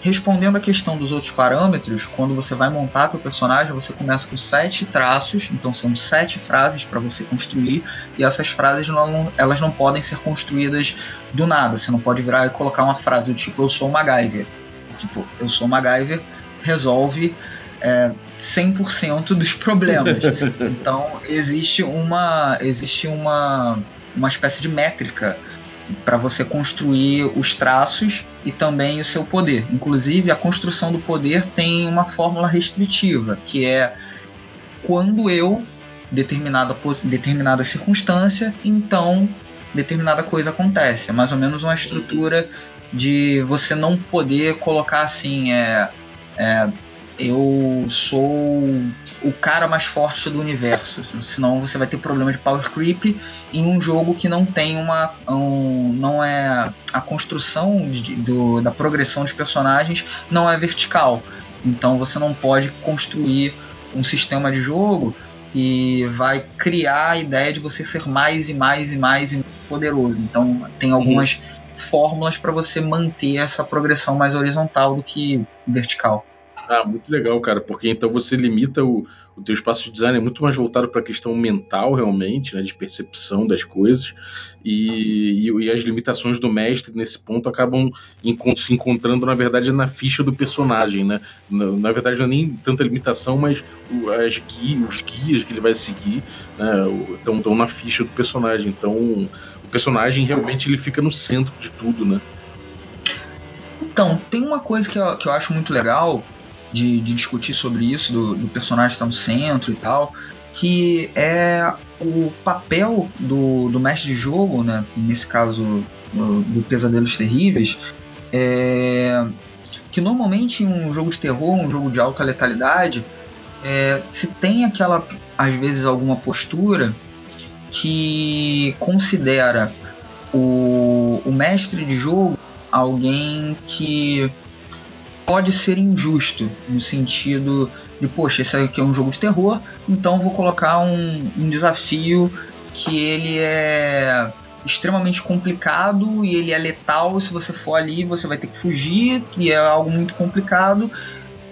Respondendo a questão dos outros parâmetros, quando você vai montar seu personagem, você começa com sete traços, então são sete frases para você construir, e essas frases não, elas não podem ser construídas do nada. Você não pode virar e colocar uma frase do tipo eu sou MacGyver. Tipo, eu sou MacGyver, resolve é, 100% dos problemas. então existe uma existe uma uma espécie de métrica para você construir os traços e também o seu poder. Inclusive, a construção do poder tem uma fórmula restritiva, que é quando eu determinada determinada circunstância, então determinada coisa acontece. É mais ou menos uma estrutura de você não poder colocar assim, é, é eu sou o cara mais forte do universo. Senão você vai ter problema de power creep em um jogo que não tem uma. Um, não é. A construção de, do, da progressão dos personagens não é vertical. Então você não pode construir um sistema de jogo e vai criar a ideia de você ser mais e mais e mais poderoso. Então tem algumas uhum. fórmulas para você manter essa progressão mais horizontal do que vertical. Ah, muito legal, cara, porque então você limita o, o teu espaço de design é muito mais voltado para a questão mental realmente, né, de percepção das coisas e, e, e, as limitações do mestre nesse ponto acabam se encontrando na verdade na ficha do personagem, né? Na, na verdade não é nem tanta limitação, mas as guias, os guias que ele vai seguir estão né, na ficha do personagem. Então o personagem realmente ele fica no centro de tudo, né? Então, tem uma coisa que eu, que eu acho muito legal, de, de discutir sobre isso, do, do personagem estar no centro e tal, que é o papel do, do mestre de jogo, né, nesse caso do, do Pesadelos Terríveis, é, que normalmente em um jogo de terror, um jogo de alta letalidade, é, se tem aquela, às vezes, alguma postura que considera o, o mestre de jogo alguém que pode ser injusto, no sentido de, poxa, esse aqui é um jogo de terror, então vou colocar um, um desafio que ele é extremamente complicado e ele é letal. Se você for ali, você vai ter que fugir, e é algo muito complicado.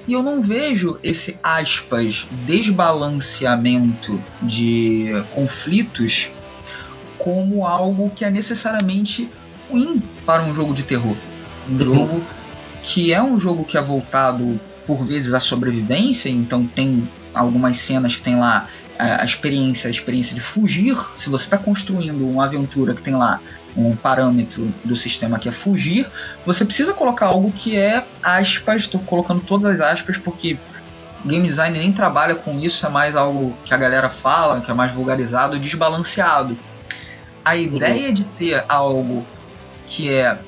E eu não vejo esse aspas desbalanceamento de conflitos como algo que é necessariamente ruim para um jogo de terror. Um jogo que é um jogo que é voltado por vezes à sobrevivência, então tem algumas cenas que tem lá é, a experiência, a experiência de fugir. Se você está construindo uma aventura que tem lá um parâmetro do sistema que é fugir, você precisa colocar algo que é aspas, estou colocando todas as aspas porque game design nem trabalha com isso, é mais algo que a galera fala, que é mais vulgarizado, desbalanceado. A uhum. ideia de ter algo que é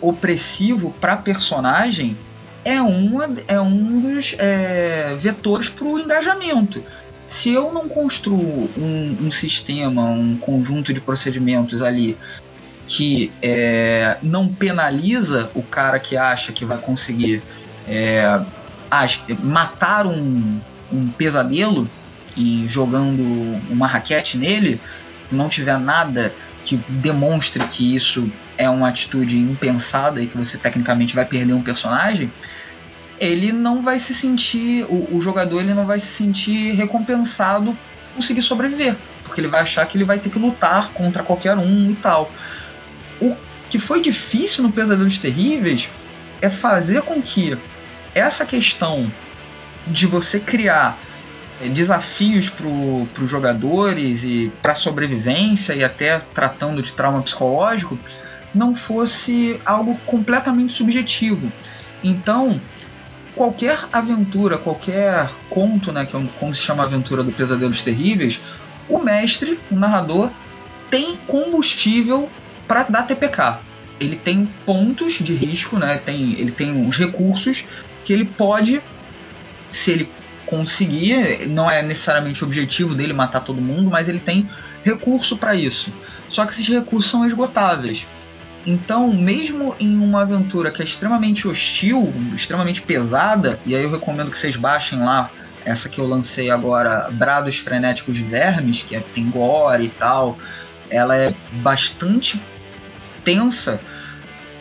opressivo para personagem é, uma, é um dos é, vetores para o engajamento. Se eu não construo um, um, sistema, um conjunto de procedimentos ali que é, não penaliza o cara que acha que vai conseguir é, matar um, um pesadelo e jogando uma raquete nele, não tiver nada que demonstre que isso é uma atitude impensada e que você tecnicamente vai perder um personagem, ele não vai se sentir, o, o jogador ele não vai se sentir recompensado conseguir sobreviver, porque ele vai achar que ele vai ter que lutar contra qualquer um e tal. O que foi difícil no Pesadelos Terríveis é fazer com que essa questão de você criar desafios para os jogadores e para sobrevivência e até tratando de trauma psicológico não fosse algo completamente subjetivo. Então, qualquer aventura, qualquer conto, né, que é que se chama Aventura do Pesadelos Terríveis, o mestre, o narrador, tem combustível para dar TPK. Ele tem pontos de risco, né? Tem, ele tem uns recursos que ele pode, se ele conseguir, não é necessariamente o objetivo dele matar todo mundo, mas ele tem recurso para isso. Só que esses recursos são esgotáveis. Então, mesmo em uma aventura que é extremamente hostil, extremamente pesada, e aí eu recomendo que vocês baixem lá essa que eu lancei agora, Brados Frenéticos de Vermes, que é, tem gore e tal, ela é bastante tensa,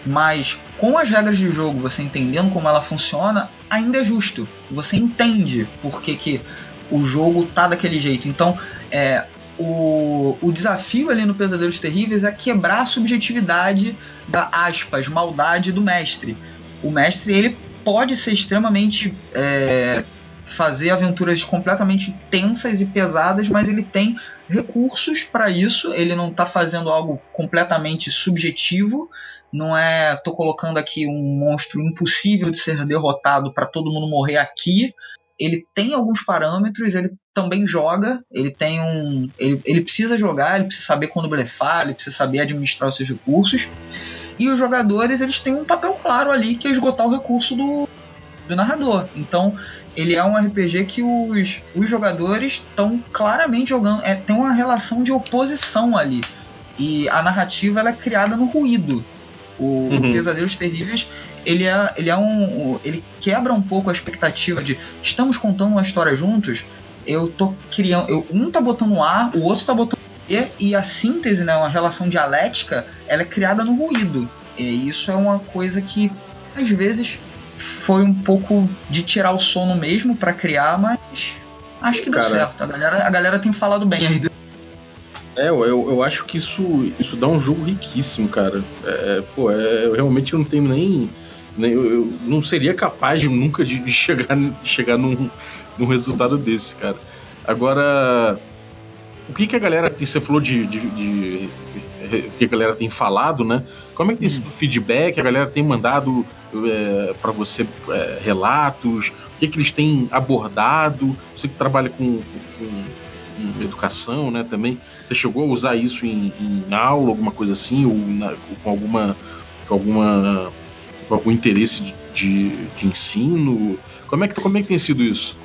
mas com as regras de jogo, você entendendo como ela funciona, ainda é justo. Você entende por que, que o jogo tá daquele jeito. Então, é, o, o desafio ali no Pesadelos Terríveis é quebrar a subjetividade da aspas, maldade do mestre. O mestre ele pode ser extremamente é, fazer aventuras completamente tensas e pesadas, mas ele tem recursos para isso. Ele não está fazendo algo completamente subjetivo. Não é, tô colocando aqui um monstro impossível de ser derrotado para todo mundo morrer aqui ele tem alguns parâmetros, ele também joga, ele tem um. Ele, ele precisa jogar, ele precisa saber quando blefar, ele precisa saber administrar os seus recursos. E os jogadores eles têm um papel claro ali que é esgotar o recurso do, do narrador. Então ele é um RPG que os, os jogadores estão claramente jogando. É, tem uma relação de oposição ali. E a narrativa ela é criada no ruído. O, uhum. Pesadelos Terríveis ele é, ele é um. ele quebra um pouco a expectativa de estamos contando uma história juntos. Eu tô criando. Eu, um tá botando A, o outro tá botando B, e a síntese, né, uma relação dialética, ela é criada no ruído. E isso é uma coisa que às vezes foi um pouco de tirar o sono mesmo para criar, mas acho que deu Cara, certo. A galera, a galera tem falado bem aí é, eu, eu acho que isso, isso dá um jogo riquíssimo, cara. É, pô, é, eu realmente não tenho nem. nem eu, eu, não seria capaz de, nunca de, de chegar, de chegar num, num resultado desse, cara. Agora, o que, que a galera. Você falou de, de, de, de, que a galera tem falado, né? Como é que tem hum. sido o feedback? A galera tem mandado é, para você é, relatos? O que, que eles têm abordado? Você que trabalha com, com em educação, né, também. Você chegou a usar isso em, em aula, alguma coisa assim, ou na, com alguma com alguma com algum interesse de, de, de, ensino? Como é que como é que tem sido isso?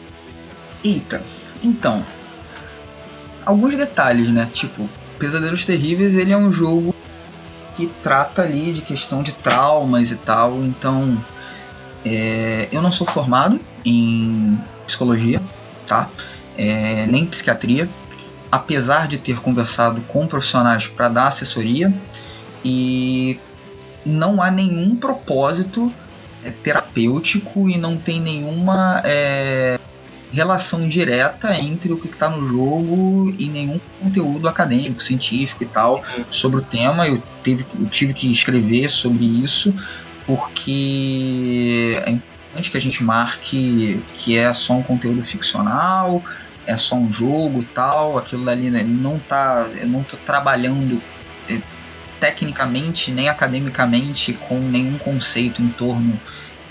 Eita, então alguns detalhes, né? Tipo, Pesadelos Terríveis, ele é um jogo que trata ali de questão de traumas e tal, então é, eu não sou formado em psicologia, tá? É, nem psiquiatria, apesar de ter conversado com profissionais para dar assessoria e não há nenhum propósito é, terapêutico e não tem nenhuma é, relação direta entre o que está no jogo e nenhum conteúdo acadêmico, científico e tal sobre o tema. Eu, teve, eu tive que escrever sobre isso porque é que a gente marque que é só um conteúdo ficcional, é só um jogo tal, aquilo ali né, não tá, eu não tô trabalhando é, tecnicamente nem academicamente com nenhum conceito em torno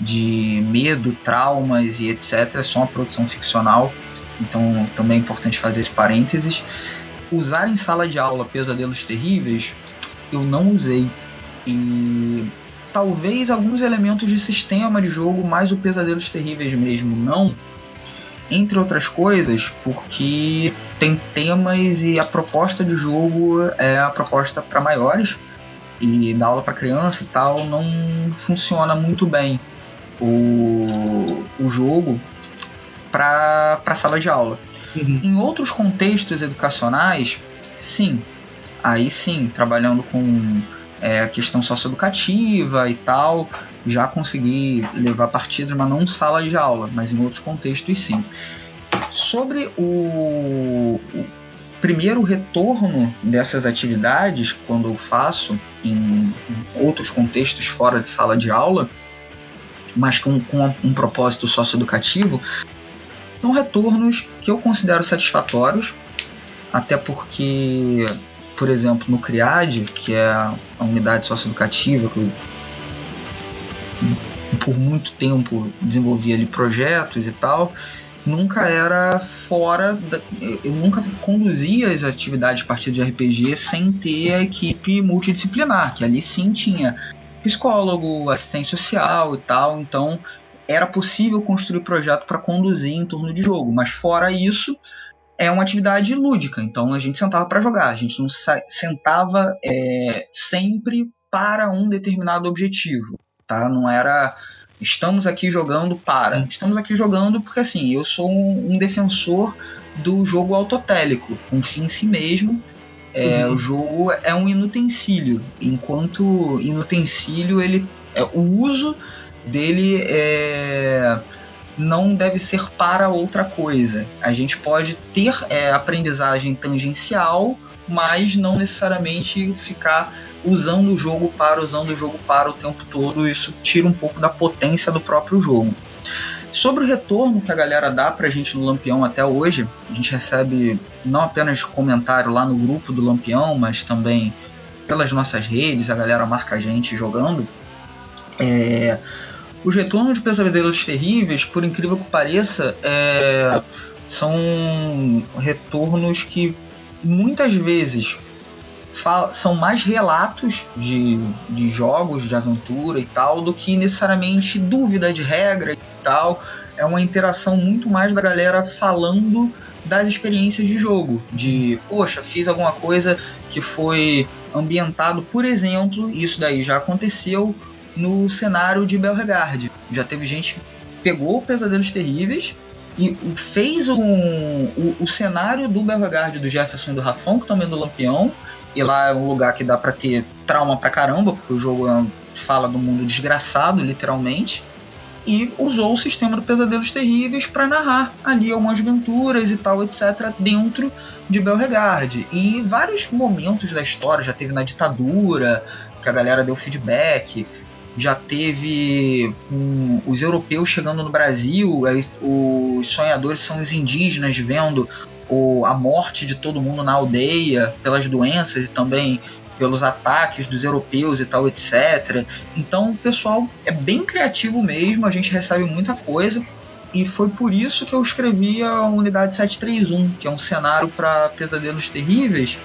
de medo, traumas e etc. É só uma produção ficcional, então também é importante fazer esse parênteses. Usar em sala de aula pesadelos terríveis, eu não usei. E talvez alguns elementos de sistema de jogo, mais o pesadelos terríveis mesmo, não. Entre outras coisas, porque tem temas e a proposta de jogo é a proposta para maiores e dar aula para criança e tal não funciona muito bem o, o jogo para a sala de aula. Uhum. Em outros contextos educacionais, sim. Aí sim, trabalhando com é, a questão socioeducativa e tal, já consegui levar partido, mas não sala de aula, mas em outros contextos sim. Sobre o, o primeiro retorno dessas atividades, quando eu faço em, em outros contextos fora de sala de aula, mas com, com um propósito socioeducativo, são retornos que eu considero satisfatórios, até porque, por exemplo, no CRIAD, que é a unidade socioeducativa que eu por muito tempo desenvolvi ali projetos e tal, nunca era fora da, eu nunca conduzia as atividades a partir de RPG sem ter a equipe multidisciplinar, que ali sim tinha psicólogo, assistente social e tal, então era possível construir projeto para conduzir em torno de jogo, mas fora isso é uma atividade lúdica, então a gente sentava para jogar, a gente não sentava é, sempre para um determinado objetivo, tá? Não era estamos aqui jogando para, estamos aqui jogando porque assim eu sou um, um defensor do jogo autotélico, um fim em si mesmo. É, uhum. O jogo é um inutensílio, enquanto inutensílio ele é, o uso dele é, não deve ser para outra coisa. A gente pode ter é, aprendizagem tangencial, mas não necessariamente ficar usando o jogo para, usando o jogo para o tempo todo. Isso tira um pouco da potência do próprio jogo. Sobre o retorno que a galera dá pra gente no Lampião até hoje, a gente recebe não apenas comentário lá no grupo do Lampião, mas também pelas nossas redes, a galera marca a gente jogando. É, os retornos de Pesadelos Terríveis, por incrível que pareça, é, são retornos que muitas vezes são mais relatos de, de jogos de aventura e tal do que necessariamente dúvida de regra e tal. É uma interação muito mais da galera falando das experiências de jogo, de poxa, fiz alguma coisa que foi ambientado, por exemplo, isso daí já aconteceu no cenário de Belregard. Já teve gente que pegou Pesadelos Terríveis e fez um, o, o cenário do Belregard do Jefferson e do Rafão, que também do Lampião, e lá é um lugar que dá para ter trauma pra caramba, porque o jogo é, fala do mundo desgraçado, literalmente. E usou o sistema do Pesadelos Terríveis para narrar ali algumas aventuras e tal, etc., dentro de Belregard. E vários momentos da história, já teve na ditadura, que a galera deu feedback, já teve um, os europeus chegando no Brasil, os sonhadores são os indígenas vendo o, a morte de todo mundo na aldeia pelas doenças e também pelos ataques dos europeus e tal, etc. Então o pessoal é bem criativo mesmo, a gente recebe muita coisa. E foi por isso que eu escrevi a Unidade 731, que é um cenário para pesadelos terríveis,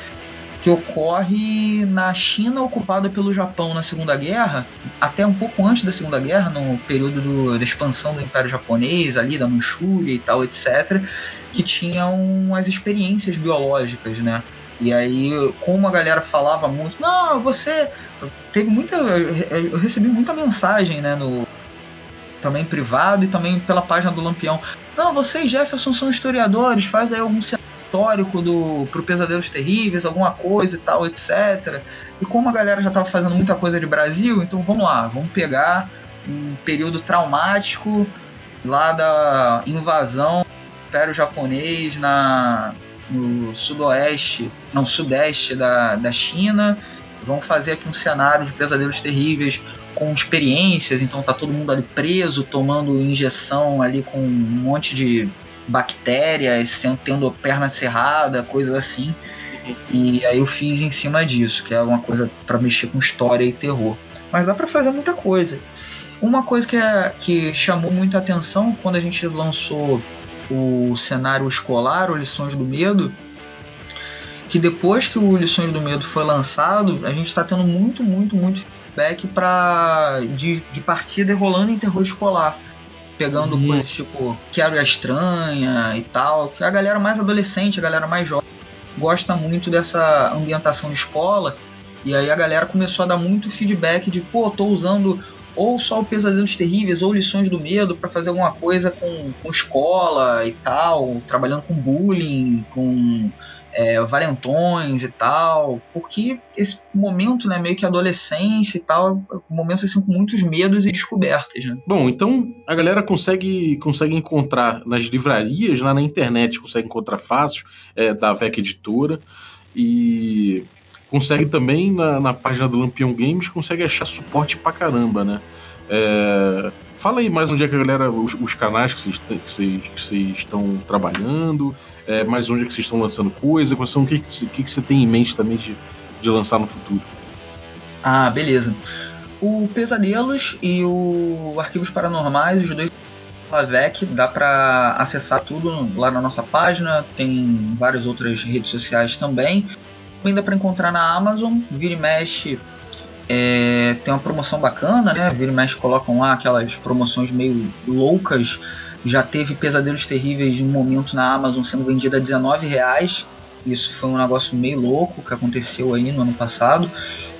que ocorre na China ocupada pelo Japão na Segunda Guerra, até um pouco antes da Segunda Guerra, no período do, da expansão do Império Japonês, ali da Manchúria e tal, etc., que tinham as experiências biológicas, né? E aí, como a galera falava muito, não, você teve muita, eu recebi muita mensagem, né, no também privado e também pela página do Lampião. Não, você e Jefferson são historiadores, faz aí algum histórico do pro Pesadelos Terríveis, alguma coisa e tal, etc. E como a galera já estava fazendo muita coisa de Brasil, então vamos lá, vamos pegar um período traumático lá da invasão do Império Japonês na no sudoeste, não, sudeste da, da China. Vamos fazer aqui um cenário de pesadelos terríveis com experiências, então tá todo mundo ali preso, tomando injeção ali com um monte de bactérias, tendo perna cerrada, coisas assim. E aí eu fiz em cima disso, que é uma coisa para mexer com história e terror. Mas dá para fazer muita coisa. Uma coisa que, é, que chamou muita atenção quando a gente lançou o cenário escolar, o Lições do Medo, que depois que o Lições do Medo foi lançado, a gente está tendo muito, muito, muito feedback pra, de, de partida rolando em terror escolar. Pegando uhum. coisas tipo Quero a Estranha e tal. Que a galera mais adolescente, a galera mais jovem, gosta muito dessa ambientação de escola. E aí a galera começou a dar muito feedback de, pô, tô usando ou só o Pesadelos Terríveis ou Lições do Medo para fazer alguma coisa com, com escola e tal, trabalhando com bullying, com é, valentões e tal, porque esse momento, né, meio que adolescência e tal, um momento assim com muitos medos e descobertas, né? Bom, então a galera consegue consegue encontrar nas livrarias, lá na internet, consegue encontrar fácil, é, da VEC Editora e consegue também na, na página do Lampião Games, consegue achar suporte pra caramba, né? É, fala aí mais onde é que a galera, os, os canais que vocês estão trabalhando, é, mais onde é que vocês estão lançando coisa, quais são, o que, que, que, você tem em mente também de, de lançar no futuro. Ah, beleza. O Pesadelos e o Arquivos Paranormais, os dois VEC, dá para acessar tudo lá na nossa página, tem várias outras redes sociais também ainda para encontrar na Amazon. Vira e mexe é, tem uma promoção bacana, né? Vira e mexe colocam lá aquelas promoções meio loucas. Já teve Pesadelos Terríveis em um momento na Amazon sendo vendida a 19 reais. Isso foi um negócio meio louco que aconteceu aí no ano passado.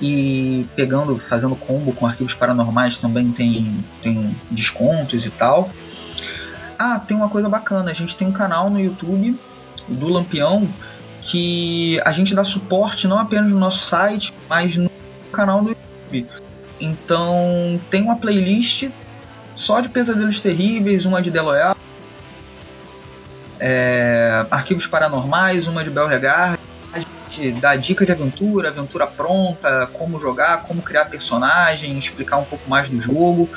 E pegando, fazendo combo com arquivos paranormais também tem, tem descontos e tal. Ah, tem uma coisa bacana. A gente tem um canal no YouTube do Lampião que a gente dá suporte não apenas no nosso site, mas no canal do YouTube. Então tem uma playlist só de pesadelos terríveis, uma de Deloyal, é, arquivos paranormais, uma de Belregard. Dá dica de aventura, aventura pronta, como jogar, como criar personagem, explicar um pouco mais do jogo.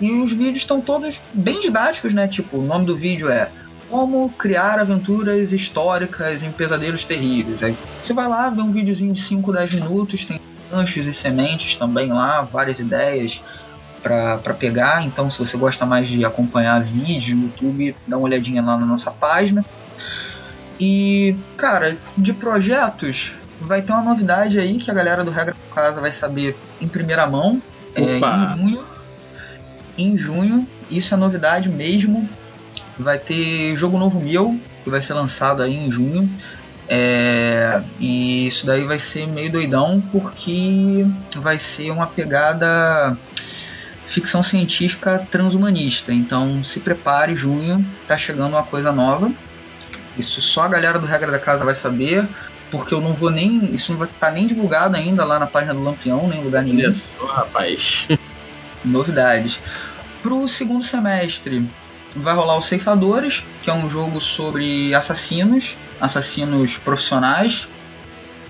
E os vídeos estão todos bem didáticos, né? Tipo, o nome do vídeo é como criar aventuras históricas em pesadelos terríveis. Aí você vai lá, vê um videozinho de 5, 10 minutos, tem ganchos e sementes também lá, várias ideias para pegar. Então, se você gosta mais de acompanhar vídeos no YouTube, dá uma olhadinha lá na nossa página. E, cara, de projetos, vai ter uma novidade aí que a galera do Regra Casa vai saber em primeira mão. É, em junho. Em junho, isso é novidade mesmo. Vai ter jogo novo meu, que vai ser lançado aí em junho. É, e isso daí vai ser meio doidão porque vai ser uma pegada ficção científica transhumanista. Então se prepare, junho tá chegando uma coisa nova. Isso só a galera do Regra da Casa vai saber, porque eu não vou nem. Isso não vai estar tá nem divulgado ainda lá na página do Lampião, nem em lugar nenhum. Isso, rapaz. Novidades. Pro segundo semestre, vai rolar os Ceifadores, que é um jogo sobre assassinos, assassinos profissionais,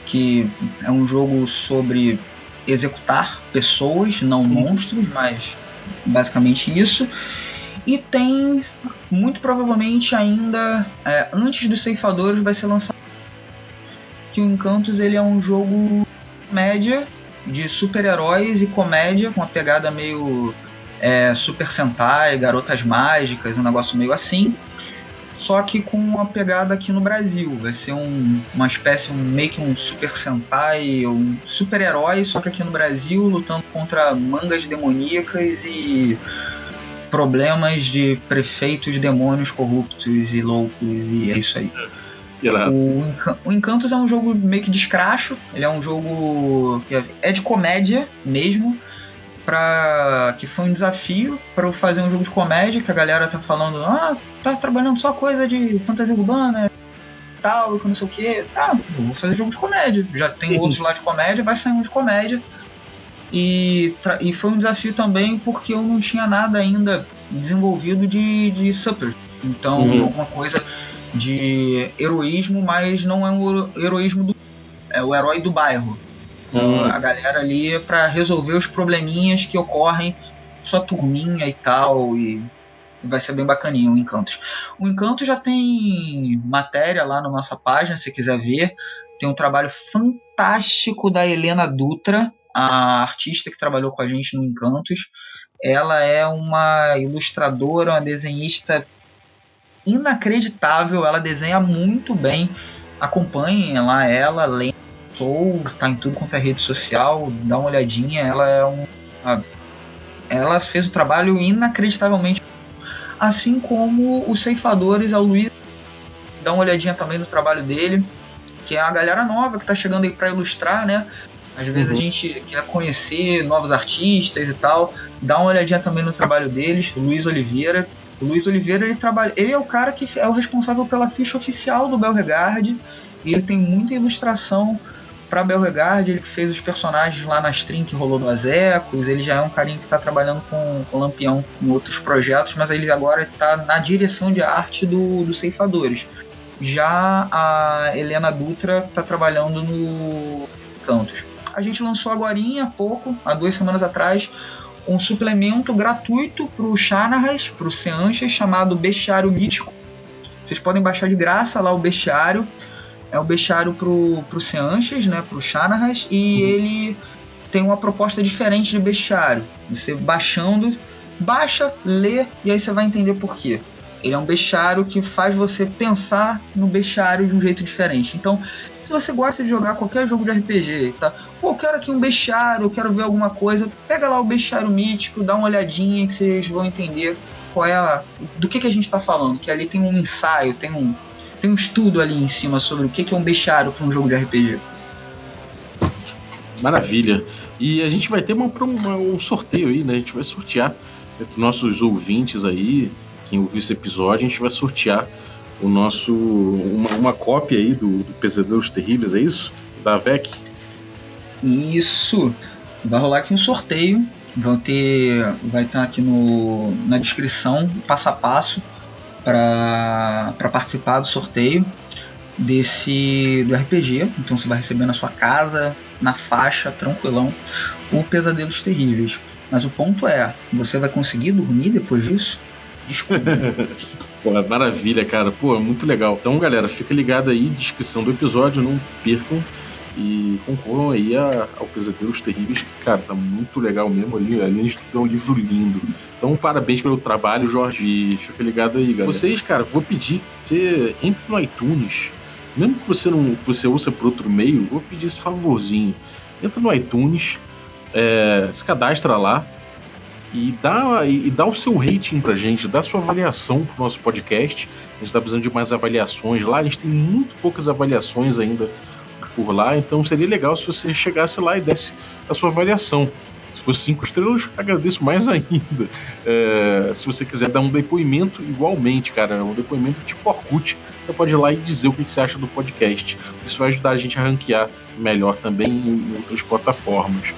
que é um jogo sobre executar pessoas, não monstros, mas basicamente isso. E tem, muito provavelmente ainda, é, antes dos Ceifadores vai ser lançado que o Encantos ele é um jogo média de super-heróis e comédia, com uma pegada meio é, Super Sentai, Garotas Mágicas, um negócio meio assim. Só que com uma pegada aqui no Brasil. Vai ser um, uma espécie, um, meio que um Super Sentai, um super-herói, só que aqui no Brasil, lutando contra mangas demoníacas e problemas de prefeitos demônios corruptos e loucos, e é isso aí. O, o Encantos é um jogo meio que de escracho, ele é um jogo que é de comédia mesmo, pra, que foi um desafio para eu fazer um jogo de comédia, que a galera tá falando, ah, tá trabalhando só coisa de fantasia urbana, tal, que não sei o que. Ah, vou fazer jogo de comédia. Já tem outros lá de comédia, vai sair um de comédia. E, e foi um desafio também porque eu não tinha nada ainda desenvolvido de, de Super. Então, uhum. alguma coisa de heroísmo, mas não é um heroísmo do. É o herói do bairro. Então, a galera ali para resolver os probleminhas que ocorrem sua turminha e tal. E vai ser bem bacaninho o Encantos. O Encanto já tem matéria lá na nossa página, se quiser ver. Tem um trabalho fantástico da Helena Dutra, a artista que trabalhou com a gente no Encantos. Ela é uma ilustradora, uma desenhista inacreditável. Ela desenha muito bem. Acompanhem lá ela, Lena Soul, tá em tudo quanto é rede social. Dá uma olhadinha. Ela é um. Ela fez um trabalho inacreditavelmente. Assim como os ceifadores, ao Luiz. Dá uma olhadinha também no trabalho dele. Que é a galera nova que tá chegando aí para ilustrar, né? Às vezes uhum. a gente quer conhecer novos artistas e tal. Dá uma olhadinha também no trabalho deles, Luiz Oliveira. O Luiz Oliveira ele trabalha, ele é o cara que é o responsável pela ficha oficial do Belregard. E ele tem muita ilustração para Belregard, ele que fez os personagens lá na stream que rolou do Azecos, ele já é um carinha que está trabalhando com, com Lampião em outros projetos, mas ele agora está na direção de arte do, do Ceifadores. Já a Helena Dutra está trabalhando no Cantos. A gente lançou agora há pouco, há duas semanas atrás, um suplemento gratuito para o Shanaras, para o Seanchas, chamado Bestiário Mítico. Vocês podem baixar de graça lá o bestiário. É o bestiário pro, pro Seanchas, né, pro Shanaras, e uhum. ele tem uma proposta diferente de bestiário. Você baixando, baixa, lê, e aí você vai entender por quê. Ele é um bestiário que faz você pensar no bestiário de um jeito diferente. Então, se você gosta de jogar qualquer jogo de RPG, tá? Pô, eu quero aqui um bestiário, eu quero ver alguma coisa, pega lá o bestiário mítico, dá uma olhadinha que vocês vão entender qual é a, do que, que a gente está falando. Que ali tem um ensaio, tem um, tem um estudo ali em cima sobre o que, é um bestiário para um jogo de RPG. Maravilha. E a gente vai ter uma, uma, um sorteio aí, né? A gente vai sortear entre nossos ouvintes aí, quem ouviu esse episódio, a gente vai sortear o nosso uma, uma cópia aí do, do Pesadelos Terríveis, é isso? Da VEC? Isso. Vai rolar aqui um sorteio. Vão ter, vai estar aqui no, na descrição passo a passo para participar do sorteio desse do RPG. Então você vai receber na sua casa, na faixa, tranquilão, o Pesadelos Terríveis. Mas o ponto é, você vai conseguir dormir depois disso? Desculpa. Pô, maravilha, cara. Pô, muito legal. Então, galera, fica ligado aí, descrição do episódio, não percam. E concorram aí a, ao Pesadelos Terríveis, que, cara, tá muito legal mesmo ali. Além de tudo, um livro lindo. Então, parabéns pelo trabalho, Jorge. Fica ligado aí, galera. Vocês, cara, vou pedir, você entre no iTunes. Mesmo que você não que você ouça por outro meio, vou pedir esse favorzinho. Entra no iTunes, é, se cadastra lá, e dá, e dá o seu rating pra gente, dá a sua avaliação pro nosso podcast. A gente tá precisando de mais avaliações lá, a gente tem muito poucas avaliações ainda por lá, então seria legal se você chegasse lá e desse a sua avaliação. Se fosse cinco estrelas, agradeço mais ainda. É, se você quiser dar um depoimento, igualmente, cara, um depoimento tipo Orkut, você pode ir lá e dizer o que você acha do podcast. Isso vai ajudar a gente a ranquear melhor também em outras plataformas.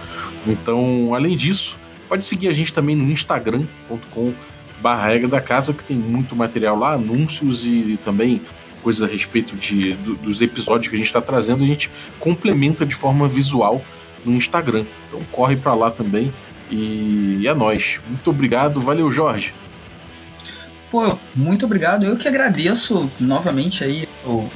Então, além disso, Pode seguir a gente também no instagram.com barra regra da casa, que tem muito material lá, anúncios e também coisas a respeito de, do, dos episódios que a gente está trazendo, a gente complementa de forma visual no Instagram. Então corre para lá também e, é nós. Muito obrigado, valeu Jorge. Pô, muito obrigado. Eu que agradeço novamente aí o,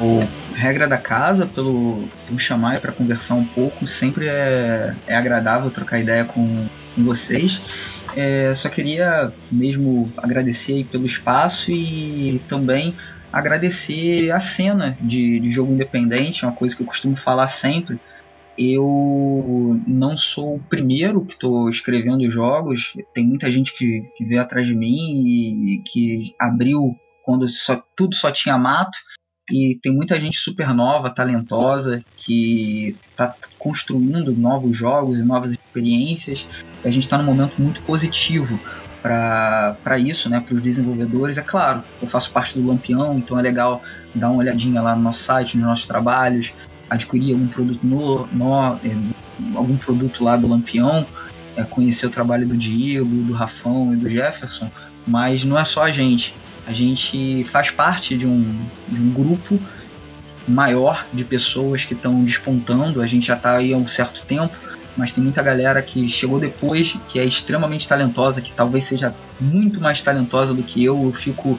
o regra da casa pelo me chamar para conversar um pouco. Sempre é, é agradável trocar ideia com, com vocês. É, só queria mesmo agradecer pelo espaço e também agradecer a cena de, de jogo independente, é uma coisa que eu costumo falar sempre. Eu não sou o primeiro que estou escrevendo jogos, tem muita gente que, que veio atrás de mim e que abriu quando só, tudo só tinha mato e tem muita gente super nova, talentosa, que está construindo novos jogos e novas experiências. E a gente está num momento muito positivo para isso, né, para os desenvolvedores. É claro, eu faço parte do Lampião, então é legal dar uma olhadinha lá no nosso site, nos nossos trabalhos, adquirir algum produto no, no é, algum produto lá do Lampião, é, conhecer o trabalho do Diego, do Rafão e do Jefferson, mas não é só a gente. A gente faz parte de um, de um grupo maior de pessoas que estão despontando. A gente já está aí há um certo tempo, mas tem muita galera que chegou depois, que é extremamente talentosa, que talvez seja muito mais talentosa do que eu. Eu fico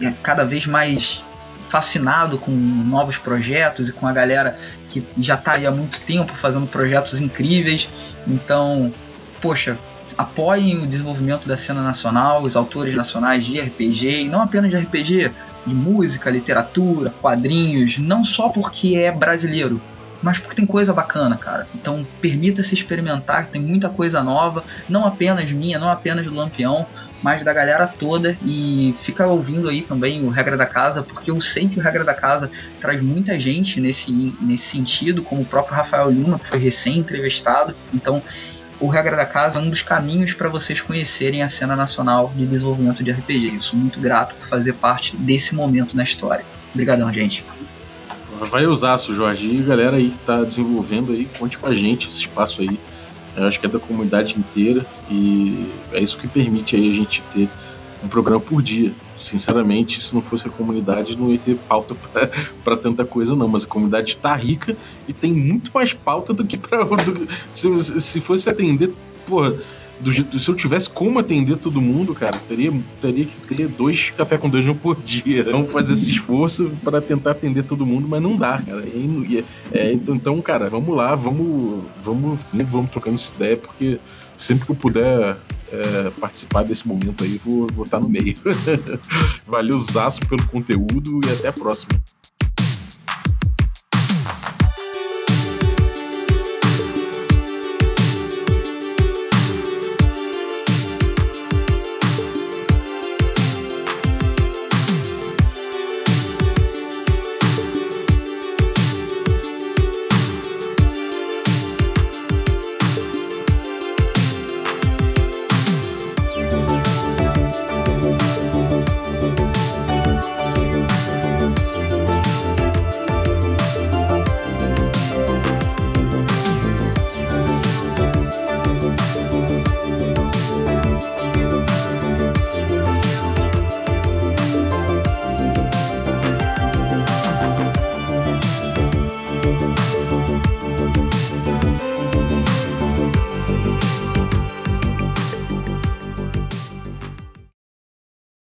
é, cada vez mais fascinado com novos projetos e com a galera que já está aí há muito tempo fazendo projetos incríveis. Então, poxa, apoiem o desenvolvimento da cena nacional, os autores nacionais de RPG, e não apenas de RPG, de música, literatura, quadrinhos, não só porque é brasileiro, mas porque tem coisa bacana, cara. Então permita-se experimentar, tem muita coisa nova, não apenas minha, não apenas do Lampião, mas da galera toda. E fica ouvindo aí também o Regra da Casa, porque eu sei que o Regra da Casa traz muita gente nesse, nesse sentido, como o próprio Rafael Lima, que foi recém-entrevistado. Então o Regra da Casa é um dos caminhos para vocês conhecerem a cena nacional de desenvolvimento de RPG. Eu sou muito grato por fazer parte desse momento na história. Obrigadão, gente. Vai usar isso, Jorge. E galera aí que está desenvolvendo aí, conte com a gente esse espaço aí. Eu acho que é da comunidade inteira e é isso que permite aí a gente ter um programa por dia. Sinceramente, se não fosse a comunidade, não ia ter pauta para tanta coisa, não. Mas a comunidade está rica e tem muito mais pauta do que para. Se, se fosse atender, porra do, do, se eu tivesse como atender todo mundo, cara, teria, teria que ter dois café com dungeon por dia. Vamos fazer esse esforço para tentar atender todo mundo, mas não dá, cara. É, então, então, cara, vamos lá, vamos, vamos, vamos trocando essa ideia, porque sempre que eu puder é, participar desse momento aí, vou, vou estar no meio. Valeu, Zaço, pelo conteúdo e até a próxima.